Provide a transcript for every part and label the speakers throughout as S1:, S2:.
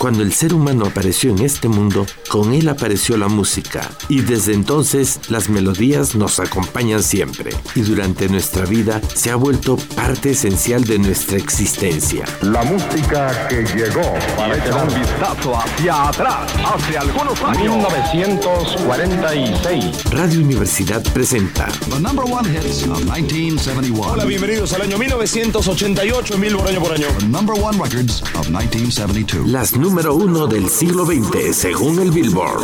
S1: Cuando el ser humano apareció en este mundo, con él apareció la música y desde entonces las melodías nos acompañan siempre y durante nuestra vida se ha vuelto parte esencial de nuestra existencia.
S2: La música que llegó para
S3: este un vistazo hacia atrás, hace algunos años.
S2: 1946.
S1: Radio Universidad presenta
S4: The number one hits of 1971.
S5: Hola, bienvenidos al año 1988 en Billboard año por año.
S4: The number one records of 1972.
S1: las número uno del siglo XX según el Billboard.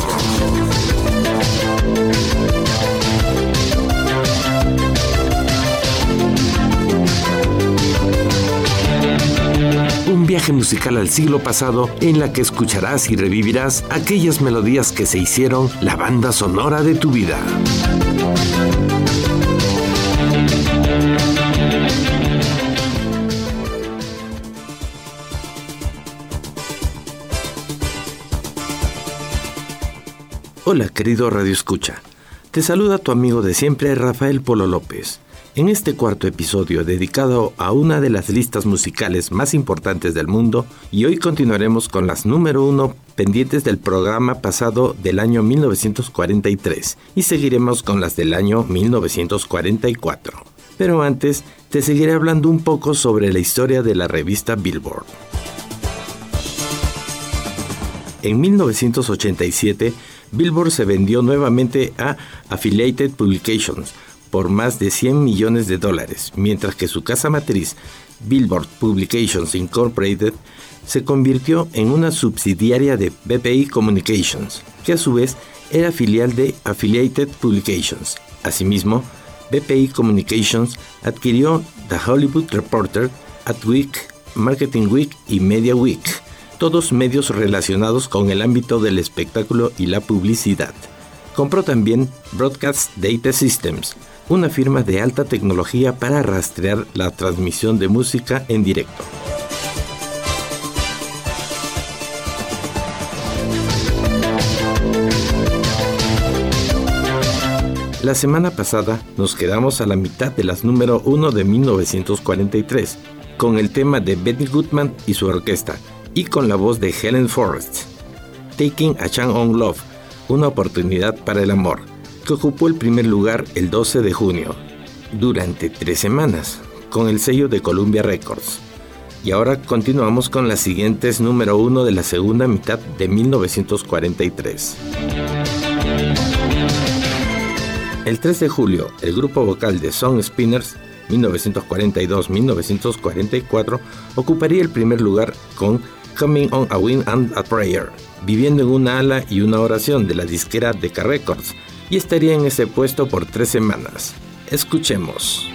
S1: Un viaje musical al siglo pasado en la que escucharás y revivirás aquellas melodías que se hicieron la banda sonora de tu vida. Hola querido Radio Escucha, te saluda tu amigo de siempre Rafael Polo López. En este cuarto episodio dedicado a una de las listas musicales más importantes del mundo y hoy continuaremos con las número uno pendientes del programa pasado del año 1943 y seguiremos con las del año 1944. Pero antes te seguiré hablando un poco sobre la historia de la revista Billboard. En 1987, Billboard se vendió nuevamente a Affiliated Publications por más de 100 millones de dólares, mientras que su casa matriz, Billboard Publications Incorporated, se convirtió en una subsidiaria de BPI Communications, que a su vez era filial de Affiliated Publications. Asimismo, BPI Communications adquirió The Hollywood Reporter, Adweek, Marketing Week y Media Week, todos medios relacionados con el ámbito del espectáculo y la publicidad. Compró también Broadcast Data Systems, una firma de alta tecnología para rastrear la transmisión de música en directo. La semana pasada nos quedamos a la mitad de las número 1 de 1943, con el tema de Betty Goodman y su orquesta, y con la voz de Helen Forrest, Taking a Chance on Love, una oportunidad para el amor, que ocupó el primer lugar el 12 de junio, durante tres semanas, con el sello de Columbia Records. Y ahora continuamos con las siguientes número 1 de la segunda mitad de 1943. El 3 de julio, el grupo vocal de Song Spinners 1942-1944 ocuparía el primer lugar con Coming on a Wind and a Prayer, viviendo en una ala y una oración de la disquera Decca Records, y estaría en ese puesto por tres semanas. Escuchemos.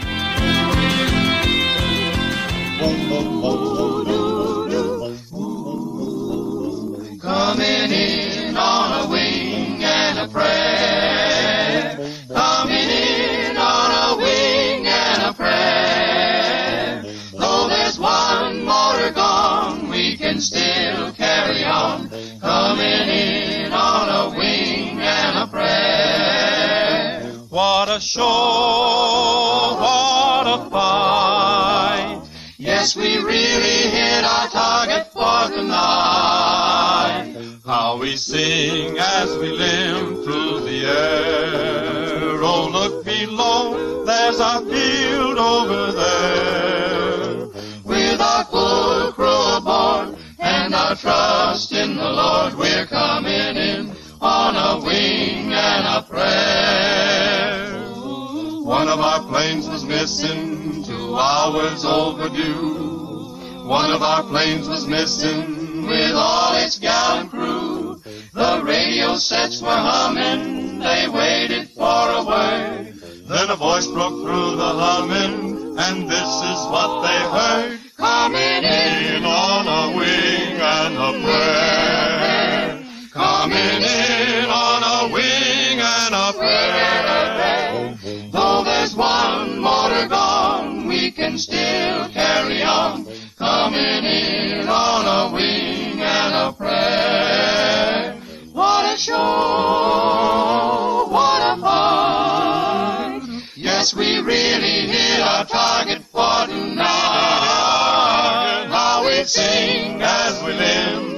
S6: Still carry on. Coming in on a wing and a prayer. What a show, what a fight. Yes, we really hit our target for tonight. How we sing as we limp through the air. Oh, look below, there's our field over there. Trust in the Lord, we're coming in on a wing and a prayer. One of our planes was missing, two hours overdue. One of our planes was missing with all its gallant crew. The radio sets were humming, they waited for a word. Then a voice broke through the humming, and this is what they heard. Coming in still carry on, coming in on a wing and a prayer. What a show, what a fight. Yes, we really hit our target for tonight. How we sing as we live.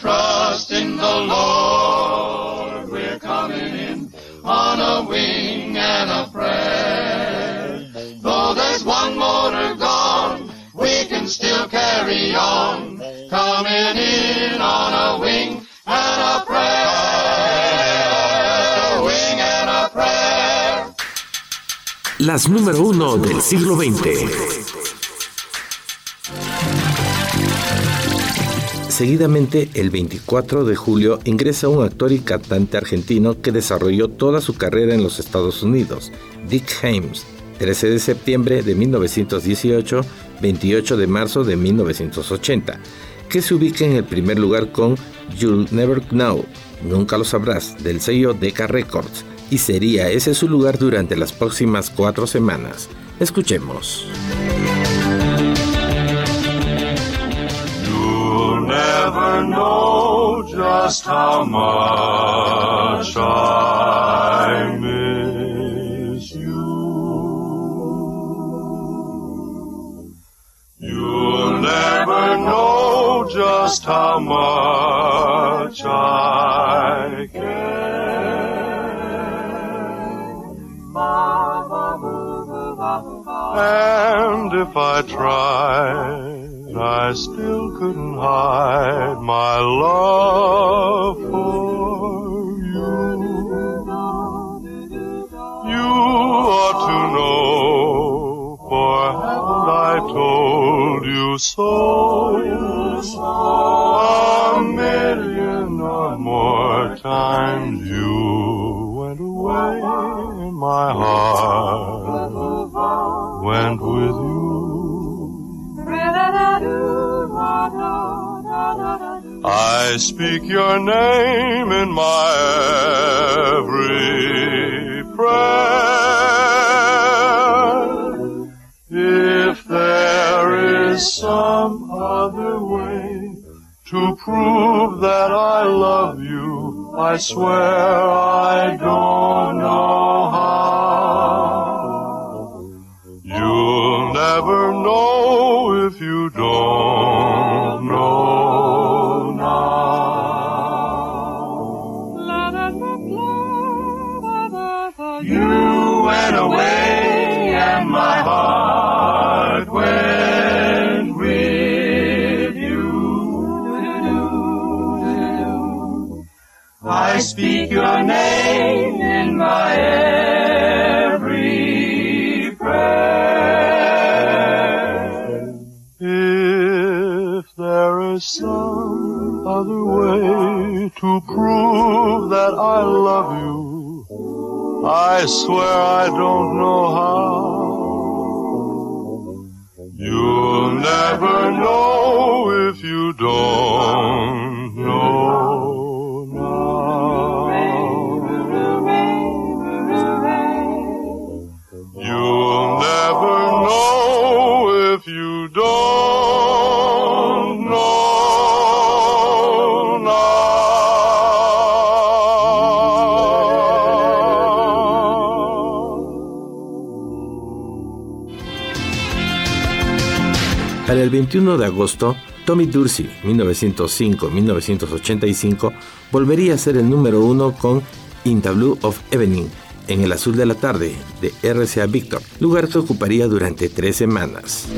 S6: Trust in the Lord. We're coming in on a wing and a prayer. Though there's one motor gone, we can still carry on. Coming in on a wing and a prayer. Wing and a prayer.
S1: Las número uno del siglo XX. Seguidamente, el 24 de julio, ingresa un actor y cantante argentino que desarrolló toda su carrera en los Estados Unidos, Dick Hames, 13 de septiembre de 1918, 28 de marzo de 1980, que se ubica en el primer lugar con You'll Never Know, Nunca lo sabrás, del sello Decca Records, y sería ese su lugar durante las próximas cuatro semanas. Escuchemos.
S6: Never know just how much I miss you. You'll never know just how much I care. And if I tried, I still couldn't hide my love for you. You ought to know, for haven't I told you so? A million or more times you went away and my heart went with you. I speak your name in my every prayer. If there is some other way to prove that I love you, I swear I don't know how. You'll never know if you don't know now. You went away and my heart went with you. I speak your name in my every there is some other way to prove that I love you, I swear I don't know how. You'll never know if you don't know now. You'll never know
S1: El 21 de agosto, Tommy Dorsey, 1905-1985, volvería a ser el número uno con In the Blue of Evening, en el azul de la tarde, de RCA Victor, lugar que ocuparía durante tres semanas.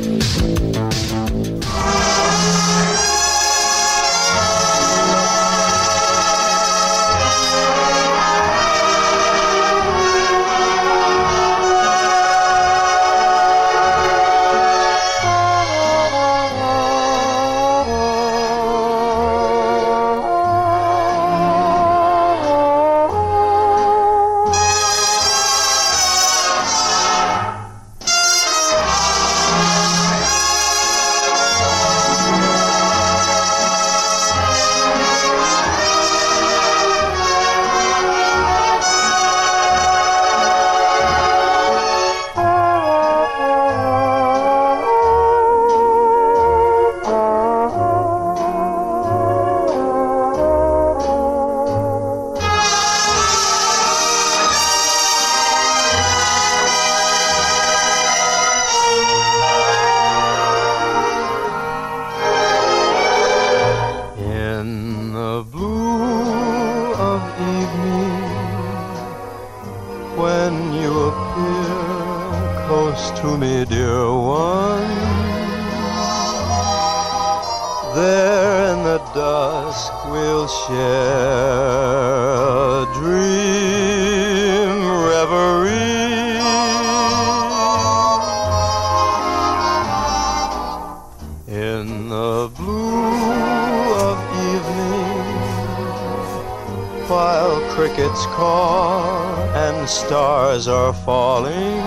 S7: Crickets caw and stars are falling,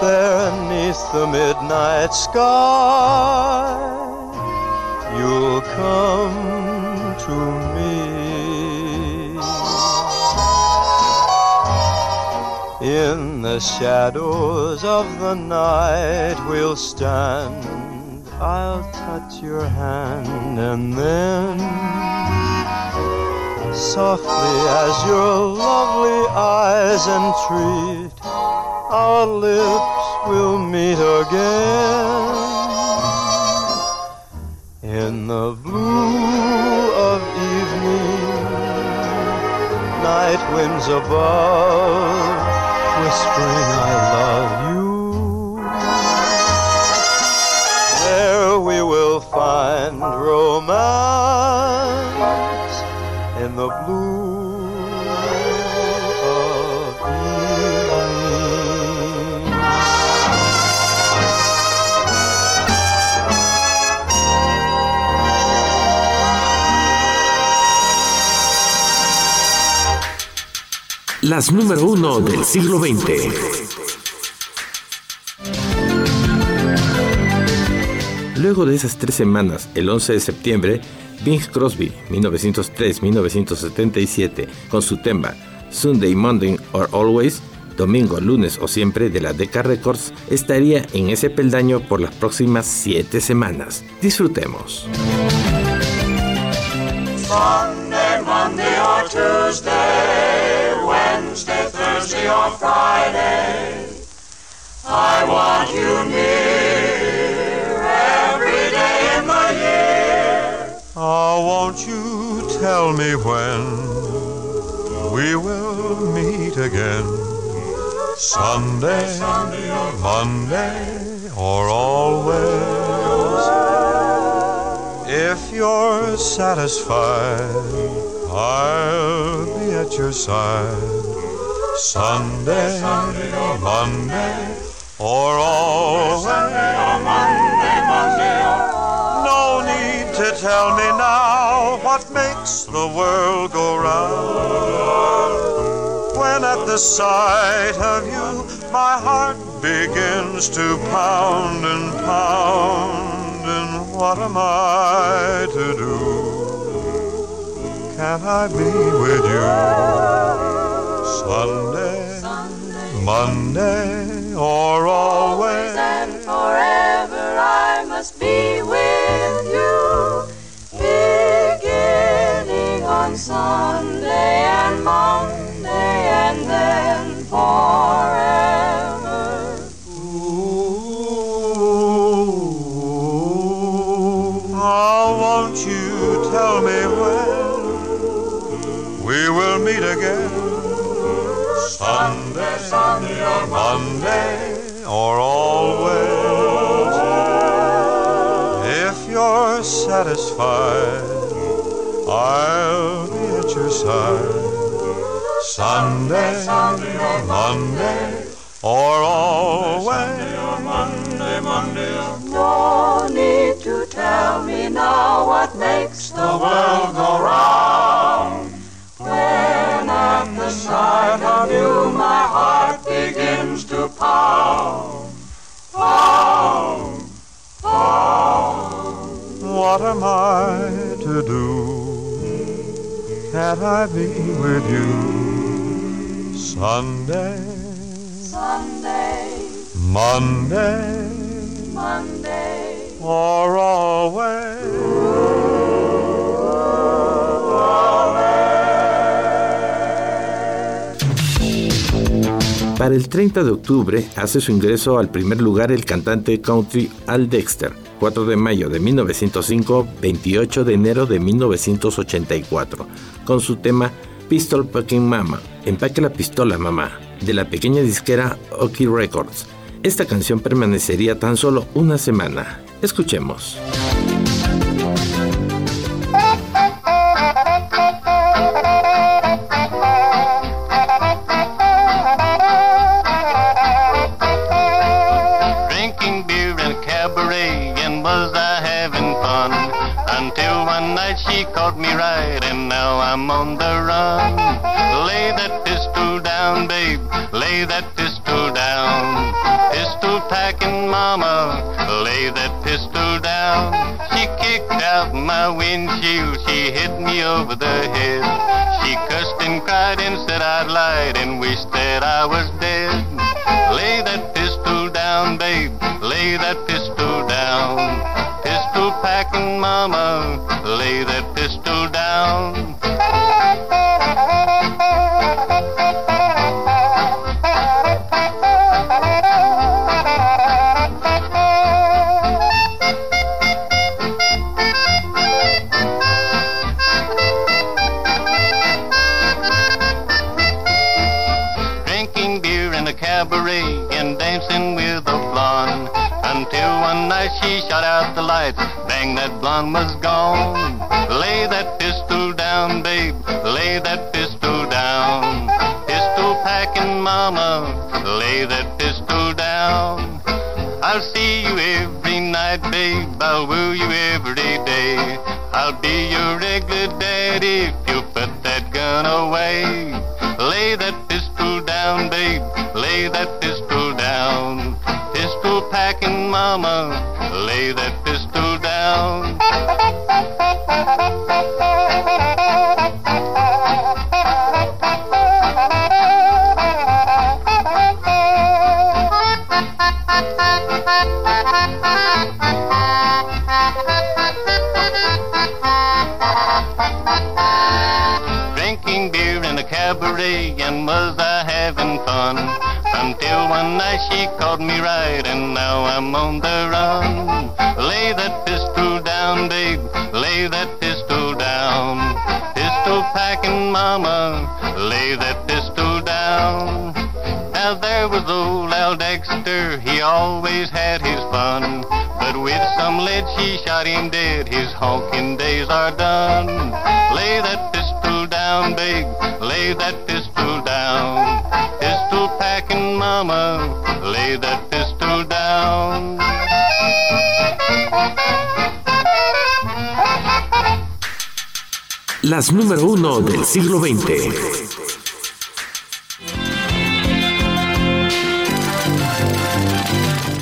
S7: there neath the midnight sky, you'll come to me. In the shadows of the night we'll stand. I'll touch your hand and then as your lovely eyes entreat, our lips will meet again. In the blue of evening, night winds above, whispering I
S1: Número uno del siglo XX. Luego de esas tres semanas, el 11 de septiembre, Bing Crosby, 1903-1977, con su tema Sunday, Monday or Always, domingo, lunes o siempre de la Decca Records, estaría en ese peldaño por las próximas siete semanas. Disfrutemos.
S8: Thursday, or Friday. I want you near every day in the year.
S7: Oh, won't you tell me when we will meet again? Sunday, Monday, or always. If you're satisfied, I'll be at your side. Sunday, or Monday, or all always. No need to tell me now what makes the world go round. When at the sight of you, my heart begins to pound and pound. And what am I to do? Can I be with you? Sunday, Monday, or always?
S8: and forever I must be with you. Beginning on Sunday and Monday and then forever.
S7: Ooh, Oh, won't you tell me when we will meet again? Sunday, Sunday or Monday, or always. If you're satisfied, I'll be at your side. Sunday, Monday, or always.
S8: Monday, Monday, No need to tell me now what makes the world go round. Sight of you my heart begins to pound. Pound, pound.
S7: What am I to do? Can't I be with you Sunday,
S8: Sunday,
S7: Monday,
S8: Monday,
S7: or always?
S1: Para el 30 de octubre hace su ingreso al primer lugar el cantante country Al Dexter 4 de mayo de 1905, 28 de enero de 1984, con su tema Pistol Packing Mama, Empaque la pistola mamá, de la pequeña disquera Oki Records. Esta canción permanecería tan solo una semana. Escuchemos.
S9: Caught me right, and now I'm on the run. Lay that pistol down, babe, lay that pistol down. Pistol packing mama, lay that pistol down. She kicked out my windshield, she hit me over the head. She cussed and cried and said I'd lied and wished that I was dead. Lay that pistol down, babe, lay that pistol down. Packing mama, lay that pistol down. drinking beer in the cabaret and dancing. She shot out the lights, bang, that blonde was gone. Lay that pistol down, babe, lay that pistol down. Pistol packing mama, lay that pistol down. I'll see you every night, babe, I'll woo you every day. I'll be your regular daddy if you put that gun away. Lay that pistol down, babe. Lay that mama. Lay that pistol down. Drinking beer in a cabaret and was I having fun? Until one night she caught me right and now I'm on the run. Lay that pistol down, babe, lay that pistol down. Pistol packing mama, lay that pistol down. Now there was old Al Dexter, he always had his fun. But with some lead she shot him dead, his honking days are done. Lay that pistol down, babe, lay that pistol down. Pistol mama, lay that pistol down.
S1: Las número uno del siglo XX.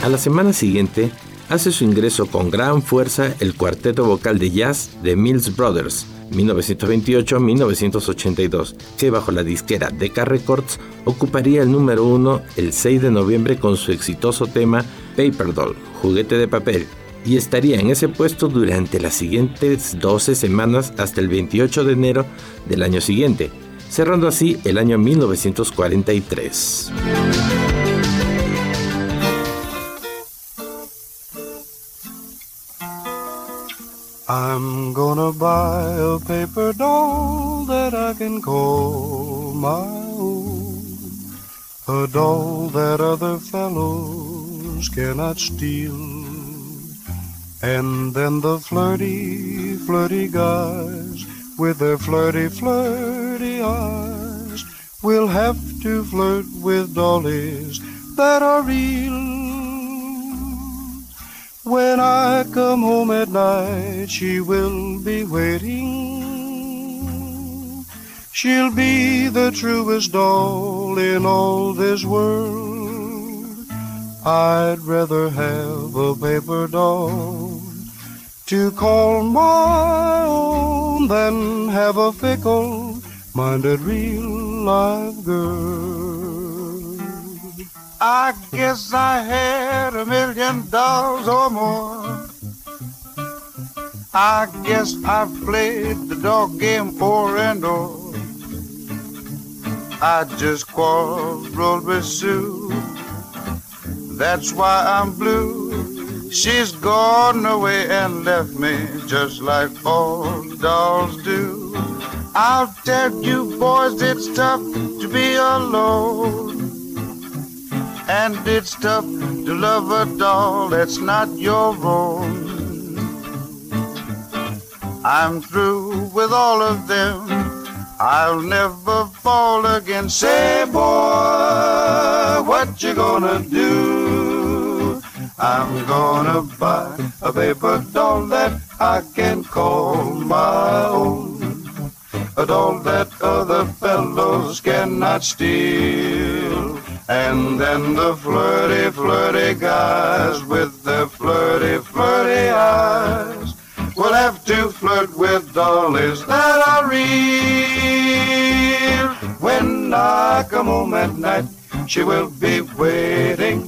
S1: A la semana siguiente, hace su ingreso con gran fuerza el cuarteto vocal de jazz de Mills Brothers, 1928-1982, que bajo la disquera Decca Records ocuparía el número uno el 6 de noviembre con su exitoso tema Paper Doll, juguete de papel, y estaría en ese puesto durante las siguientes 12 semanas hasta el 28 de enero del año siguiente, cerrando así el año 1943.
S10: I'm gonna buy a paper doll that I can call my own. A doll that other fellows cannot steal. And then the flirty, flirty guys with their flirty, flirty eyes will have to flirt with dollies that are real. When I come home at night, she will be waiting. She'll be the truest doll in all this world. I'd rather have a paper doll to call my own than have a fickle minded real live girl. I guess I had a million dollars or more. I guess I've played the dog game o'er and o'er. I just quarreled with Sue. That's why I'm blue.
S11: She's gone away and left me just like all dolls do. I'll tell you boys, it's tough to be alone. And it's tough to love a doll that's not your own. I'm through with all of them. I'll never fall again. Say, boy, what you gonna do? I'm gonna buy a paper doll that I can call my own. A doll that other fellows cannot steal. And then the flirty, flirty guys with their flirty, flirty eyes will have to flirt with dollies that are real. When I come home at night, she will be waiting.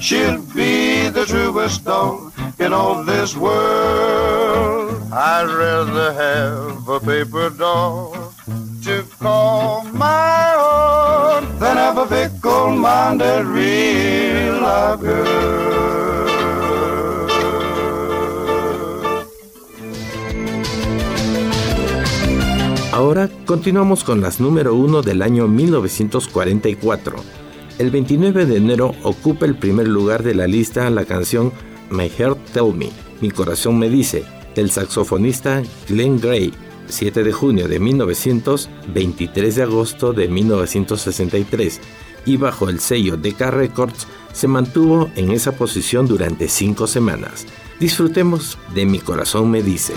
S11: She'll be the truest doll in all this world. I'd rather have a paper doll to call my a.
S8: Ahora continuamos con las número 1 del año 1944. El 29 de enero ocupa el primer lugar de la lista la canción My Heart Tell Me, Mi corazón me dice, del saxofonista Glenn Gray, 7 de junio de 1900, 23 de agosto de 1963, y bajo el sello Decca Records se mantuvo en esa posición durante cinco semanas. Disfrutemos de Mi corazón me dice.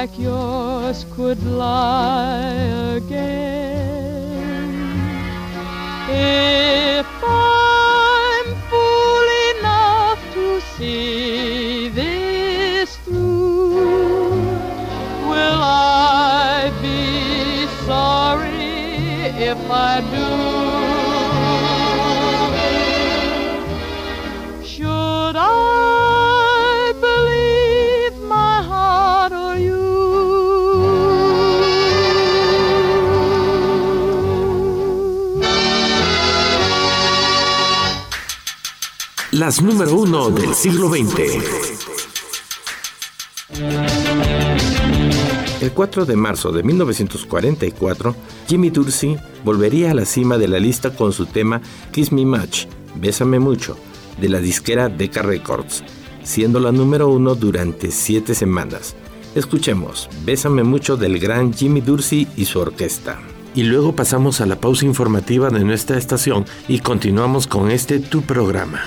S12: Like yours could lie again. If
S1: las número uno del siglo XX. El 4 de marzo de 1944, Jimmy Dorsey volvería a la cima de la lista con su tema Kiss Me Much, Bésame Mucho, de la disquera Decca Records, siendo la número uno durante siete semanas. Escuchemos Bésame Mucho del gran Jimmy Dorsey y su orquesta. Y luego pasamos a la pausa informativa de nuestra estación y continuamos con este tu programa.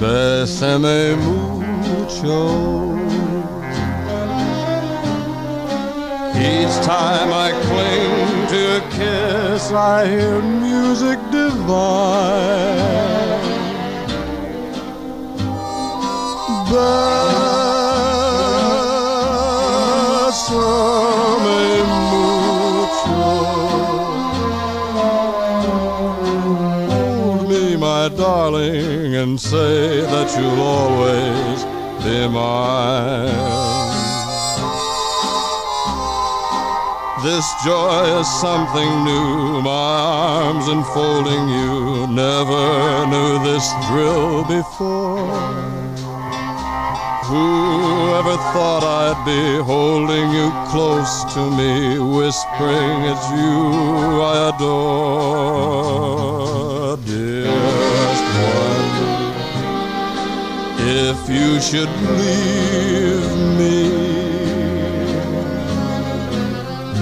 S13: Bésame, mucho. Each time I cling to a kiss, I hear music divine. Bésame mucho. Hold me, my darling, and say that you'll always be mine. This joy is something new, my arms enfolding you. Never knew this thrill before. Whoever thought I'd be holding you close to me, whispering it's you I adore, dearest one. If you should leave me,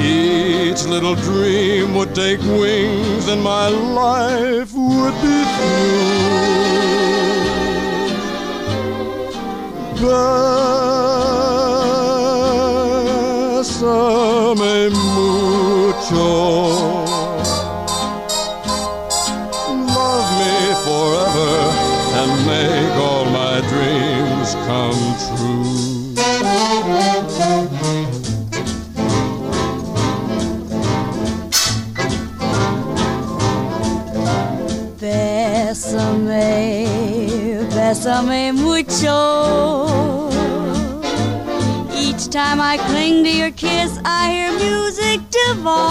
S13: each little dream would take wings and my life would be through. Bésame mucho. Love me forever and make all my dreams come true.
S14: Bésame, bésame mucho. Time I cling to your kiss, I hear music divine.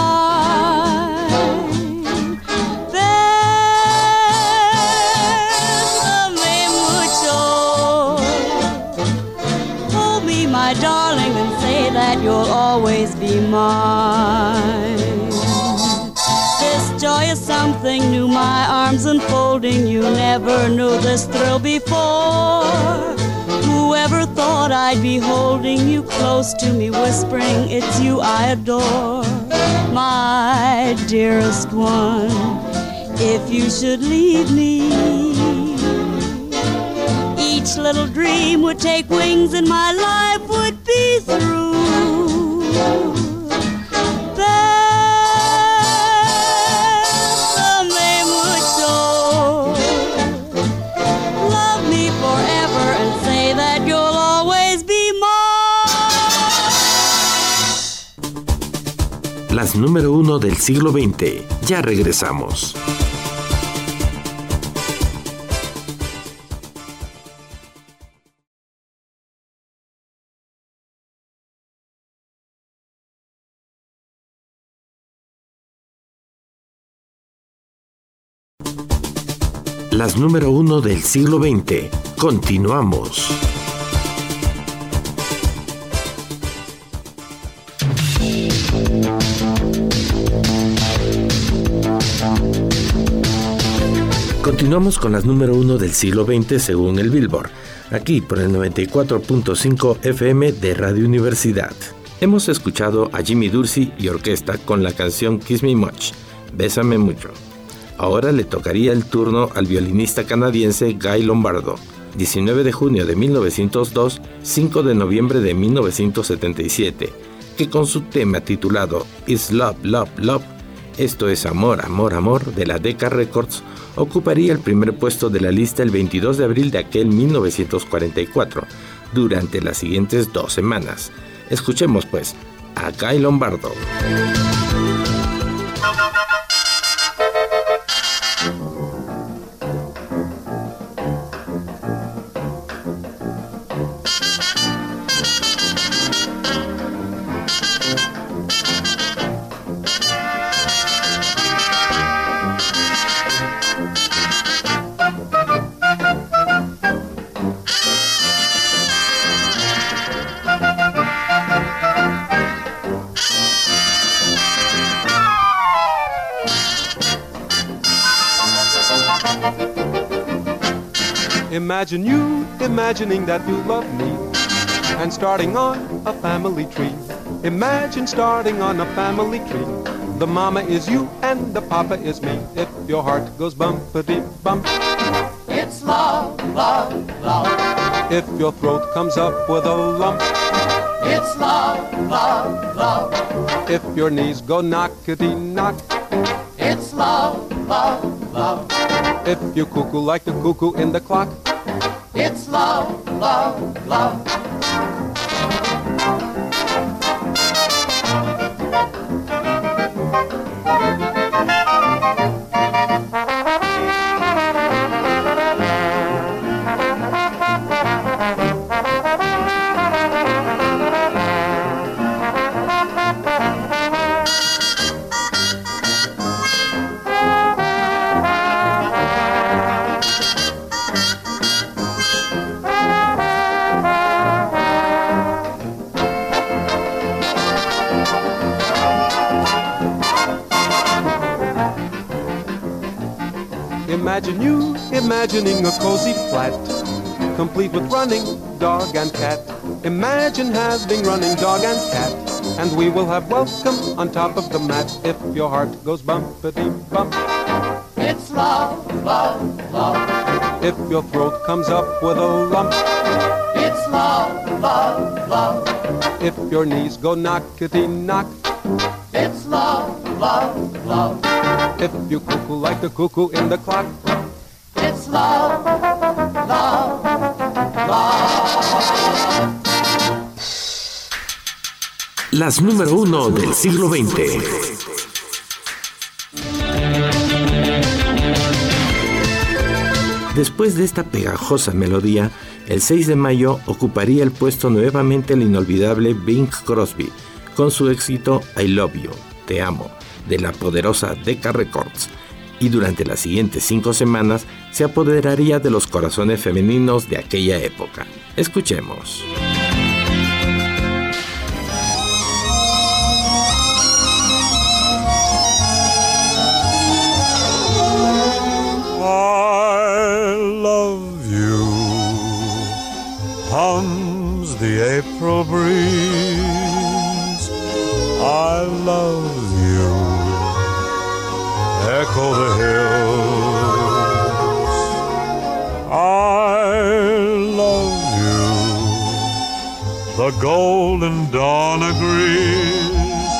S14: Bésame mucho. Hold me, my darling, and say that you'll always be mine. This joy is something new, my arms enfolding you. Never knew this thrill before. Thought I'd be holding you close to me, whispering it's you I adore, my dearest one. If you should leave me, each little dream would take wings and my life would be through.
S1: Las número uno del siglo XX. Ya regresamos. Las número uno del siglo XX. Continuamos. Continuamos con las número uno del siglo XX según el Billboard, aquí por el 94.5 FM de Radio Universidad. Hemos escuchado a Jimmy Dorsey y orquesta con la canción Kiss Me Much, Bésame Mucho. Ahora le tocaría el turno al violinista canadiense Guy Lombardo, 19 de junio de 1902, 5 de noviembre de 1977, que con su tema titulado Is Love, Love, Love, esto es Amor, Amor, Amor, de la Decca Records, ocuparía el primer puesto de la lista el 22 de abril de aquel 1944, durante las siguientes dos semanas. Escuchemos pues a Guy Lombardo.
S15: Imagine you imagining that you love me and starting on a family tree. Imagine starting on a family tree. The mama is you and the papa is me. If your heart goes bumpity bump,
S16: It's love, love, love.
S15: if your throat comes up with a lump,
S16: It's love, love, love.
S15: if your knees go knockety knock,
S16: It's love, love, love.
S15: if you cuckoo like the cuckoo in the clock.
S16: It's love, love, love.
S15: A cozy flat, complete with running dog and cat. Imagine having running dog and cat, and we will have welcome on top of the mat if your heart goes bumpity bump.
S16: It's love, love, love.
S15: If your throat comes up with a lump,
S16: It's love, love, love.
S15: if your knees go knockety knock,
S16: It's love, love, love.
S15: if you cuckoo like the cuckoo in the clock.
S16: It's love, love,
S1: Las número uno del siglo XX. Después de esta pegajosa melodía, el 6 de mayo ocuparía el puesto nuevamente el inolvidable Bing Crosby con su éxito I Love You, Te Amo, de la poderosa Decca Records, y durante las siguientes cinco semanas se apoderaría de los corazones femeninos de aquella época. Escuchemos.
S7: April breeze. I love you, echo the hills. I love you, the golden dawn agrees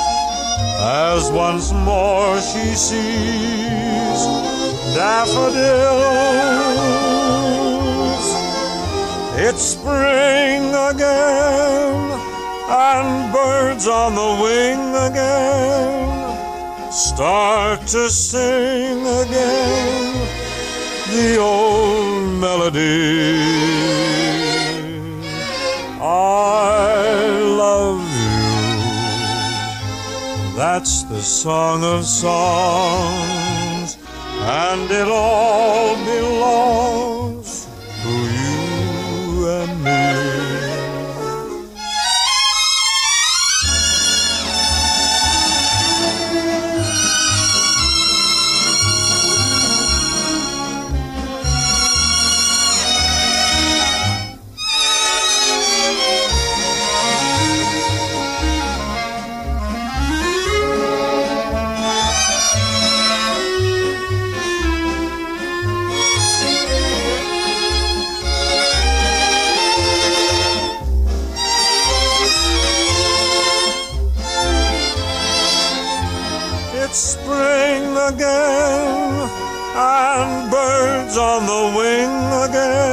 S7: as once more she sees daffodils. It's spring again, and birds on the wing again start to sing again the old melody. I love you. That's the song of songs, and it all belongs wing again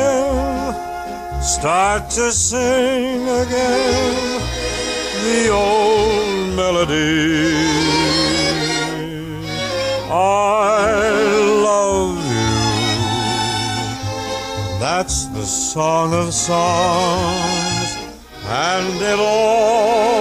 S7: start to sing again the old melody. I love you. That's the song of songs, and it all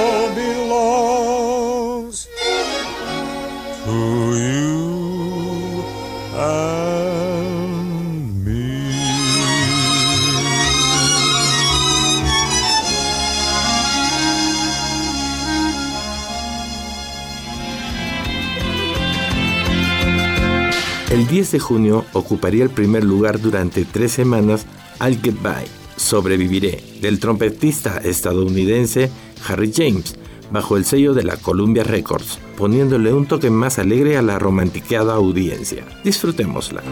S1: 10 de junio ocuparía el primer lugar durante tres semanas I'll Get By, Sobreviviré, del trompetista estadounidense Harry James, bajo el sello de la Columbia Records, poniéndole un toque más alegre a la romantiqueada audiencia. Disfrutémosla.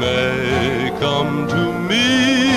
S6: May come to me,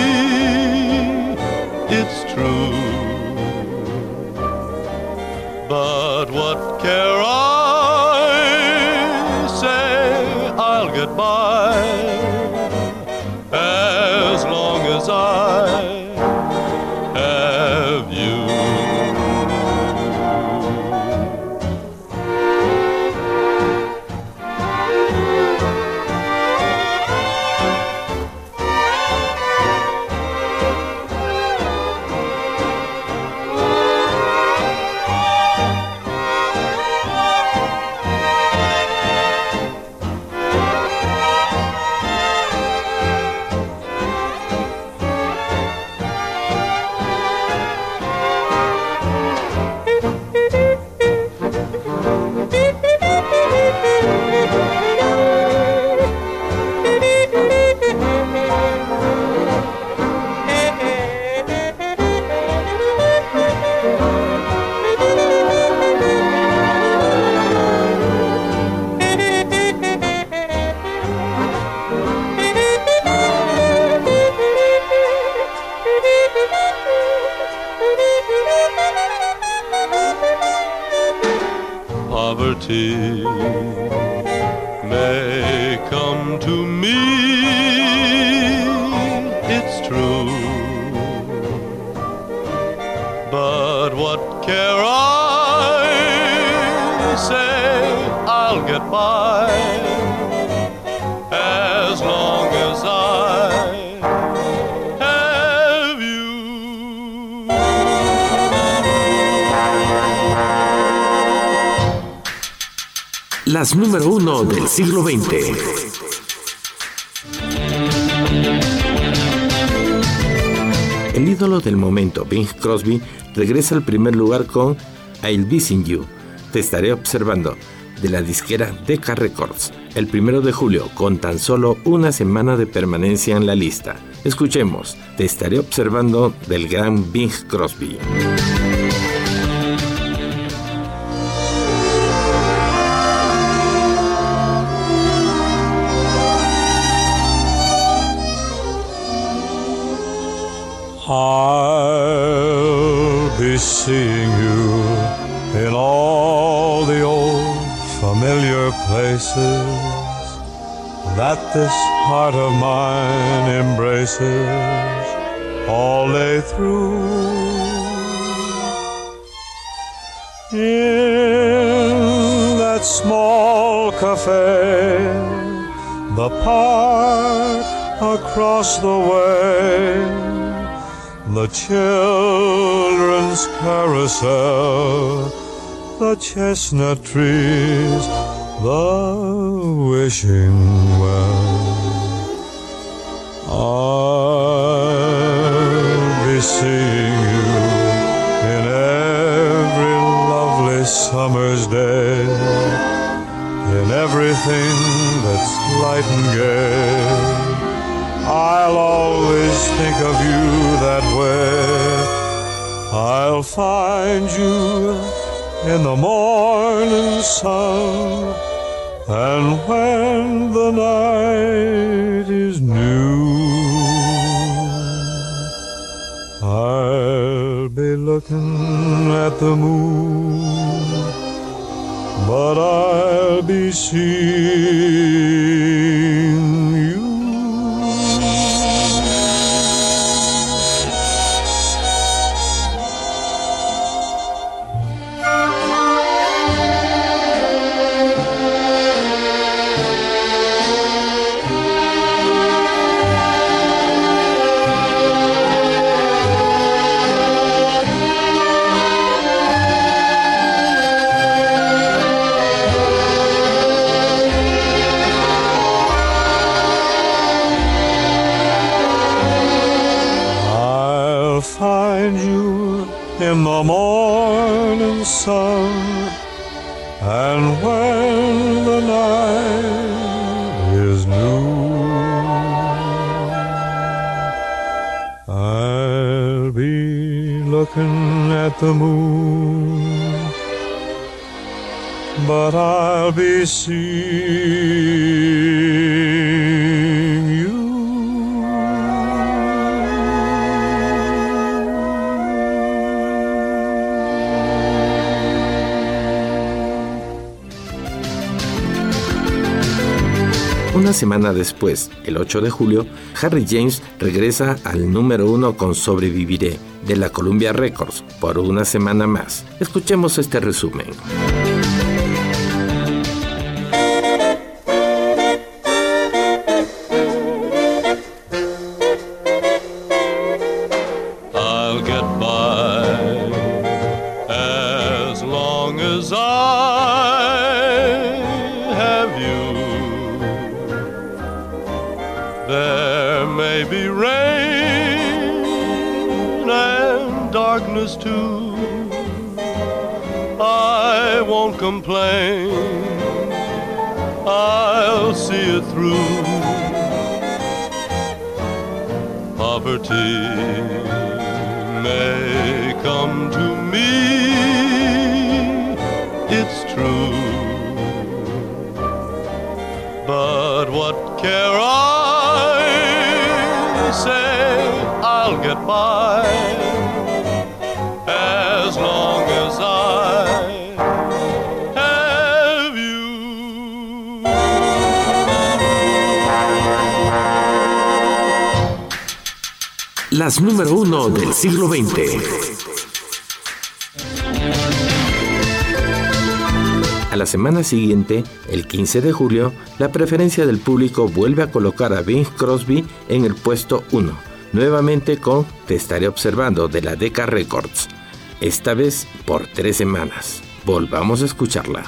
S1: Número uno del siglo XX. El ídolo del momento, Bing Crosby, regresa al primer lugar con I'll Be Seeing You. Te estaré observando de la disquera Decca Records, el primero de julio, con tan solo una semana de permanencia en la lista. Escuchemos, Te estaré observando del gran Bing Crosby.
S7: This heart of mine embraces all day through. In that small cafe, the park across the way the children's carousel, the chestnut trees, the wishing well. I'll be seeing you in every lovely summer's day, in everything that's light and gay. I'll always think of you that way. I'll find you in the morning sun, and when the night is new, I'll be looking at the moon, but I'll be seeing sun. And when the night is new, I'll be looking at the moon, but I'll be seeing
S1: Una semana después, el 8 de julio, Harry James regresa al número uno con Sobreviviré de la Columbia Records por una semana más. Escuchemos este resumen.
S6: Complain.
S1: A la semana siguiente, el 15 de julio, la preferencia del público vuelve a colocar a Vince Crosby en el puesto 1, nuevamente con Te estaré observando de la Decca Records, esta vez por tres semanas. Volvamos a escucharla.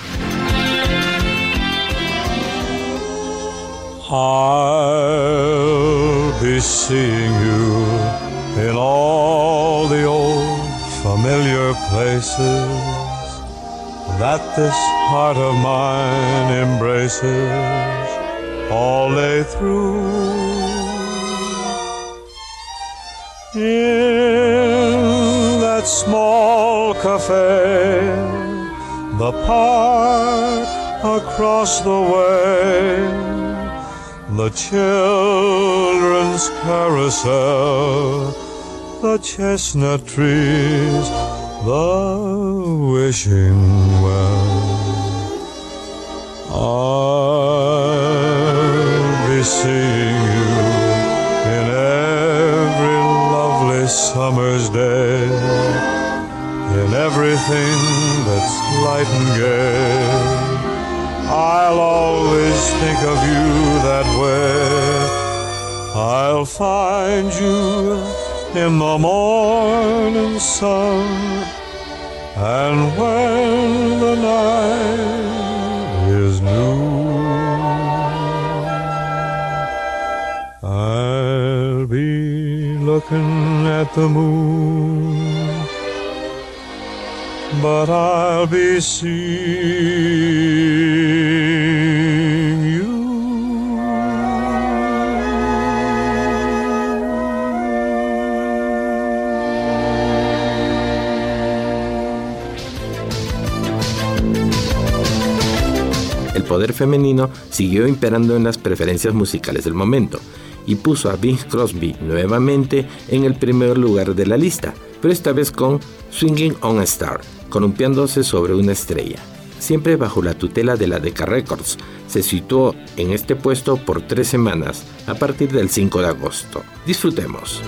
S7: I'll be seeing you in all places that this heart of mine embraces all day through. In that small cafe, the park across the way the children's carousel, the chestnut trees, the wishing well. I'll be seeing you in every lovely summer's day, in everything that's light and gay. I'll always think of you that way. I'll find you in the morning sun, and when the night is new, I'll be looking at the moon but I'll be seeing
S1: poder femenino siguió imperando en las preferencias musicales del momento y puso a Bing Crosby nuevamente en el primer lugar de la lista, pero esta vez con Swinging on a Star, columpiándose sobre una estrella. Siempre bajo la tutela de la Decca Records, se situó en este puesto por tres semanas a partir del 5 de agosto. Disfrutemos.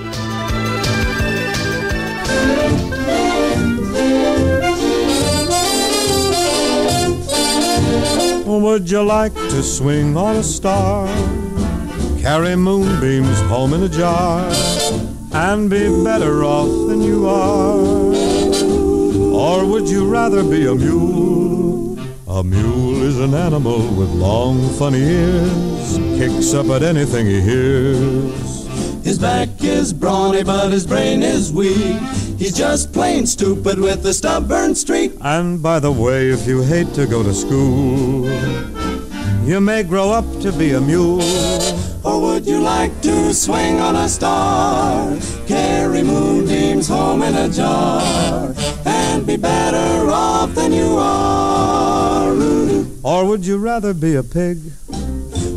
S7: Would you like to swing on a star? Carry moonbeams home in a jar and be better off than you are? Or would you rather be a mule? A mule is an animal with long, funny ears, kicks up at anything he hears.
S17: His back is brawny, but his brain is weak. He's just plain stupid with a stubborn streak.
S7: And by the way, if you hate to go to school, you may grow up to be a mule.
S17: Or would you like to swing on a star? Carry moonbeams home in a jar and be better off than you are.
S7: Or would you rather be a pig?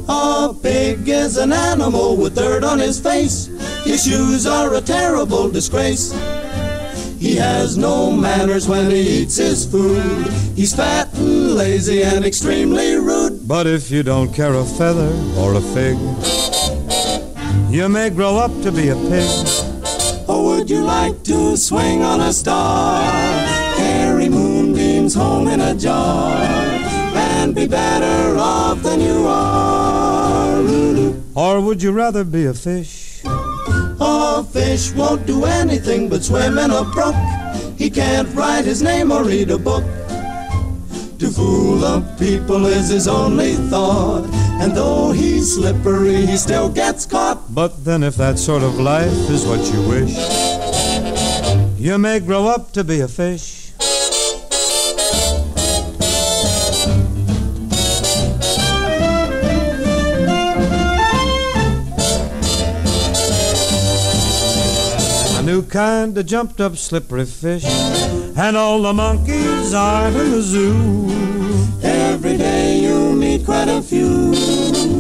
S17: A pig is an animal with dirt on his face. His shoes are a terrible disgrace. He has no manners when he eats his food. He's fat and lazy and extremely rude.
S7: But if you don't care a feather or a fig, you may grow up to be a pig.
S17: Or would you like to swing on a star? Carry moonbeams home in a jar and be better off than you are.
S7: Or would you rather be a fish?
S17: A fish won't do anything but swim in a brook. He can't write his name or read a book. To fool the people is his only thought. And though he's slippery, he still gets caught.
S7: But then, if that sort of life is what you wish, you may grow up to be a fish. New kind of jumped up slippery fish, and all the monkeys are in the zoo.
S17: Every day you meet quite a few.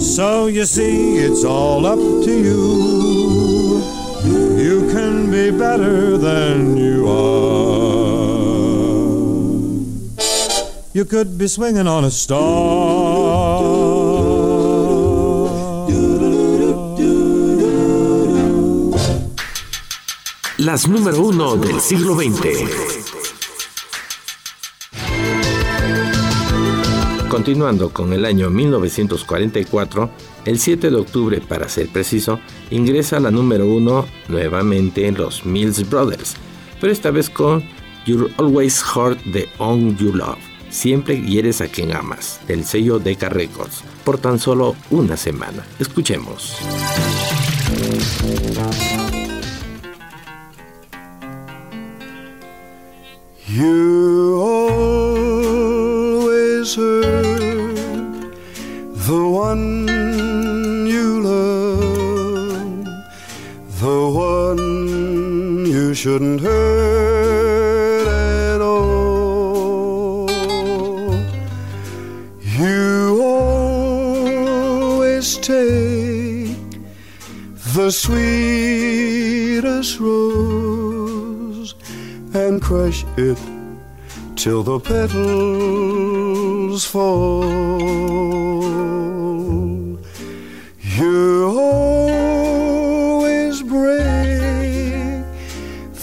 S7: So you see, it's all up to you. You can be better than you are. You could be swinging on a star.
S1: Las número uno del siglo XX. Continuando con el año 1944, el 7 de octubre, para ser preciso, ingresa la número uno nuevamente en los Mills Brothers, pero esta vez con You're Always Hurt the On You Love. Siempre hieres a quien amas, del sello Decca Records, por tan solo una semana. Escuchemos.
S11: You always hurt the one you love, the one you shouldn't hurt at all. You always take the sweetest rose and crush it till the petals fall. You always break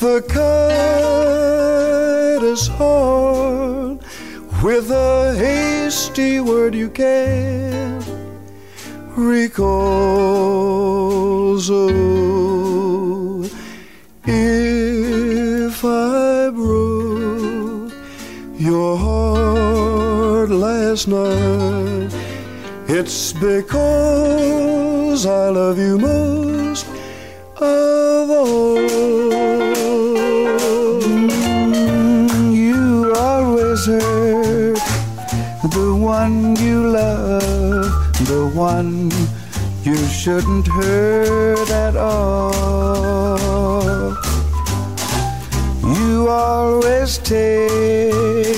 S11: the kindest heart with a hasty word you can't recall. Because I love you most of all. You always hurt the one you love, the one you shouldn't hurt at all. You always take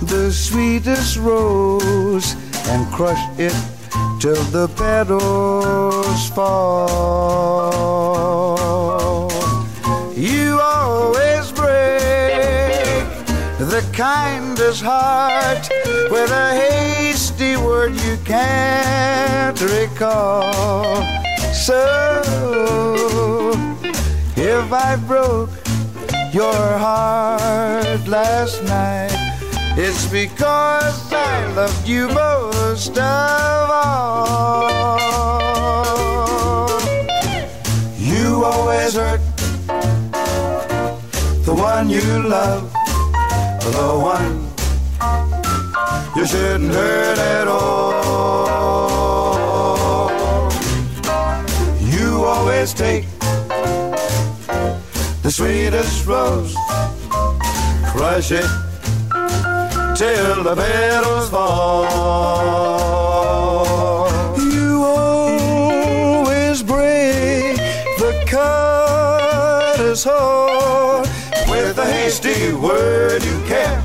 S11: the sweetest rose and crush it till the petals fall. You always break the kindest heart with a hasty word you can't recall. So if I broke your heart last night. It's because I loved you most of all. You always hurt the one you love, the one you shouldn't hurt at all. You always take the
S10: sweetest rose. Crush it till the petals fall. You always break the cutter's heart with a hasty word you can't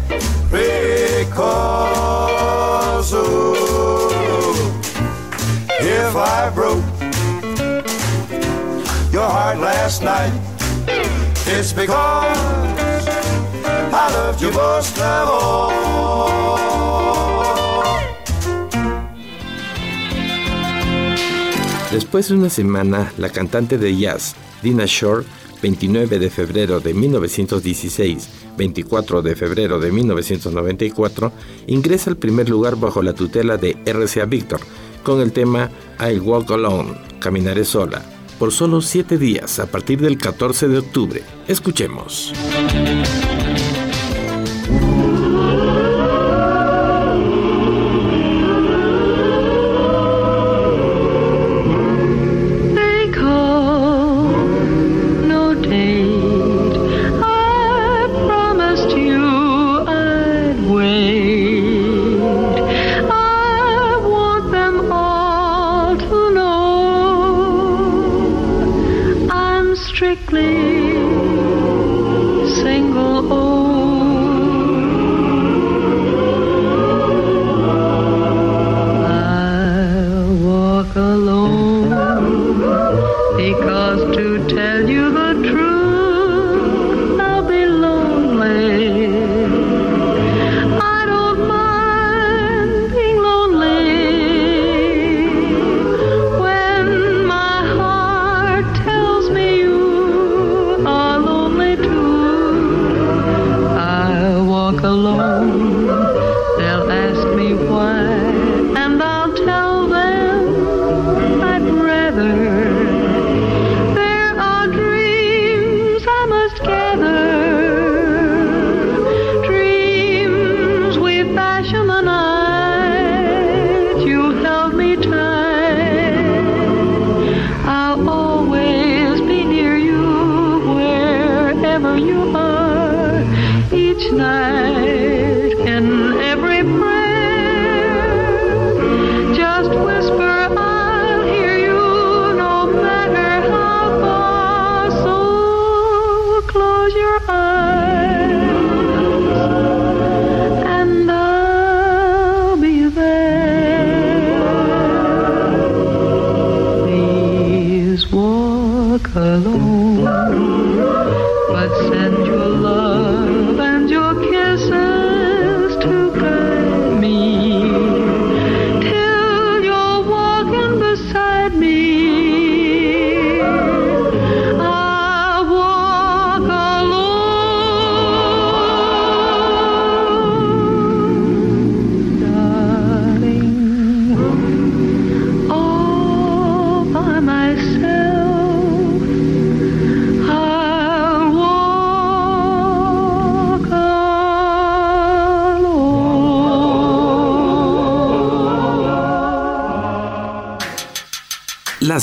S10: recall. So if I broke your heart last night, it's because You.
S1: Después de una semana, la cantante de jazz, Dina Shore, 29 de febrero de 1916, 24 de febrero de 1994, ingresa al primer lugar bajo la tutela de RCA Victor con el tema I'll Walk Alone, Caminaré Sola, por solo 7 días a partir del 14 de octubre. Escuchemos.
S8: Alone,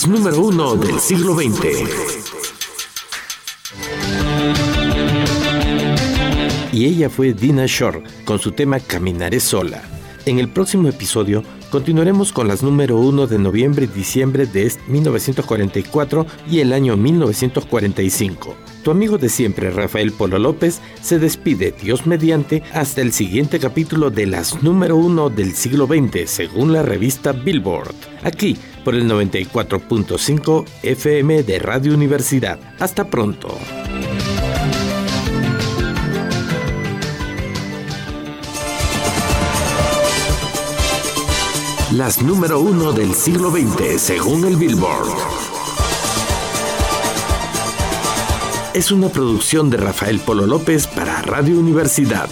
S1: número uno del siglo XX. Y ella fue Dina Shore con su tema Caminaré sola. En el próximo episodio continuaremos con las número uno de noviembre y diciembre de 1944 y el año 1945. Tu amigo de siempre, Rafael Polo López, se despide, Dios mediante, hasta el siguiente capítulo de las número uno del siglo XX, según la revista Billboard, aquí por el 94.5 FM de Radio Universidad. Hasta pronto. Las número uno del siglo XX, según el Billboard. Es una producción de Rafael Polo López para Radio Universidad.